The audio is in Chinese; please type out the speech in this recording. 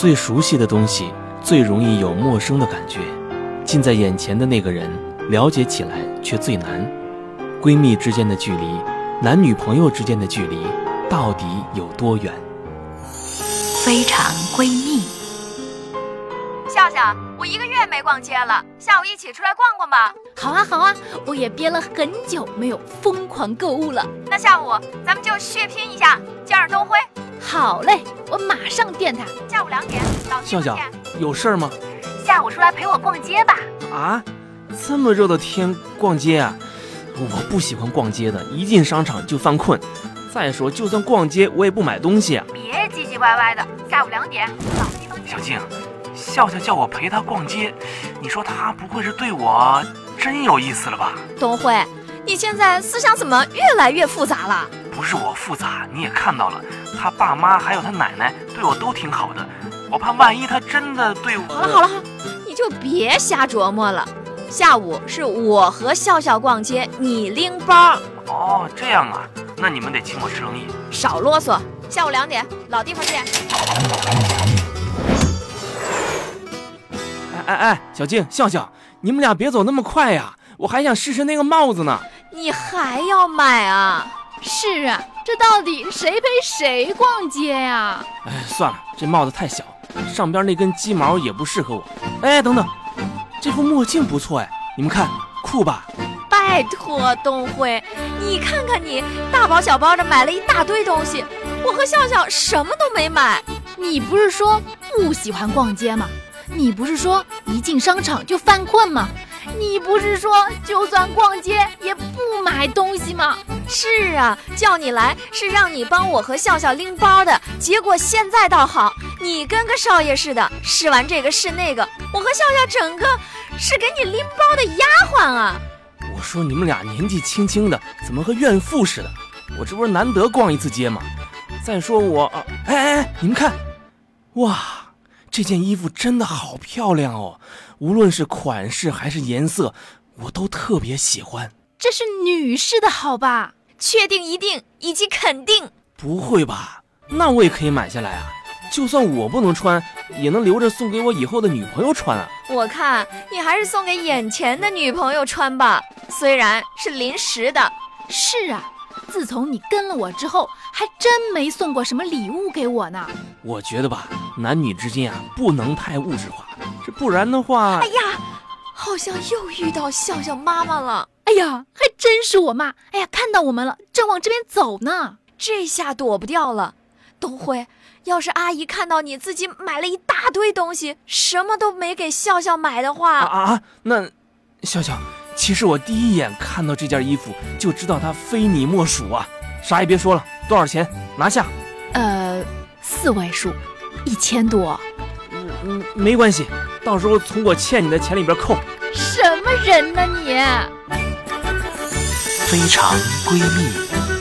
最熟悉的东西最容易有陌生的感觉，近在眼前的那个人了解起来却最难。闺蜜之间的距离，男女朋友之间的距离，到底有多远？非常闺蜜，笑笑，我一个月没逛街了，下午一起出来逛逛吧。好啊好啊，我也憋了很久没有疯狂购物了。那下午咱们就血拼一下，见上东辉。好嘞，我马上电他。下午两点，老笑笑，有事儿吗？下午出来陪我逛街吧。啊，这么热的天逛街啊？我不喜欢逛街的，一进商场就犯困。再说，就算逛街，我也不买东西啊。别唧唧歪歪的。下午两点，老地方见。小静，笑笑叫我陪她逛街，你说她不会是对我真有意思了吧？东辉，你现在思想怎么越来越复杂了？不是我复杂，你也看到了，他爸妈还有他奶奶对我都挺好的，我怕万一他真的对我……好了好了，你就别瞎琢磨了。下午是我和笑笑逛街，你拎包。哦，这样啊，那你们得请我吃生意。少啰嗦，下午两点，老地方见。哎哎哎，小静、笑笑，你们俩别走那么快呀，我还想试试那个帽子呢。你还要买啊？是啊，这到底谁陪谁逛街呀？哎，算了，这帽子太小，上边那根鸡毛也不适合我。哎，等等，这副墨镜不错哎，你们看，酷吧？拜托，东辉，你看看你，大包小包的买了一大堆东西，我和笑笑什么都没买。你不是说不喜欢逛街吗？你不是说一进商场就犯困吗？你不是说就算逛街也不买东西吗？是啊，叫你来是让你帮我和笑笑拎包的。结果现在倒好，你跟个少爷似的，试完这个试那个，我和笑笑整个是给你拎包的丫鬟啊！我说你们俩年纪轻轻的，怎么和怨妇似的？我这不是难得逛一次街吗？再说我……哎哎哎，你们看，哇，这件衣服真的好漂亮哦！无论是款式还是颜色，我都特别喜欢。这是女士的好吧？确定一定以及肯定？不会吧？那我也可以买下来啊！就算我不能穿，也能留着送给我以后的女朋友穿啊！我看你还是送给眼前的女朋友穿吧，虽然是临时的。是啊，自从你跟了我之后，还真没送过什么礼物给我呢。我觉得吧，男女之间啊，不能太物质化，这不然的话……哎呀，好像又遇到笑笑妈妈了。哎呀，还真是我妈！哎呀，看到我们了，正往这边走呢。这下躲不掉了。东辉，要是阿姨看到你自己买了一大堆东西，什么都没给笑笑买的话，啊啊，那笑笑，其实我第一眼看到这件衣服就知道它非你莫属啊！啥也别说了，多少钱？拿下。呃，四位数，一千多。嗯嗯，没关系，到时候从我欠你的钱里边扣。什么人呢你？非常闺蜜。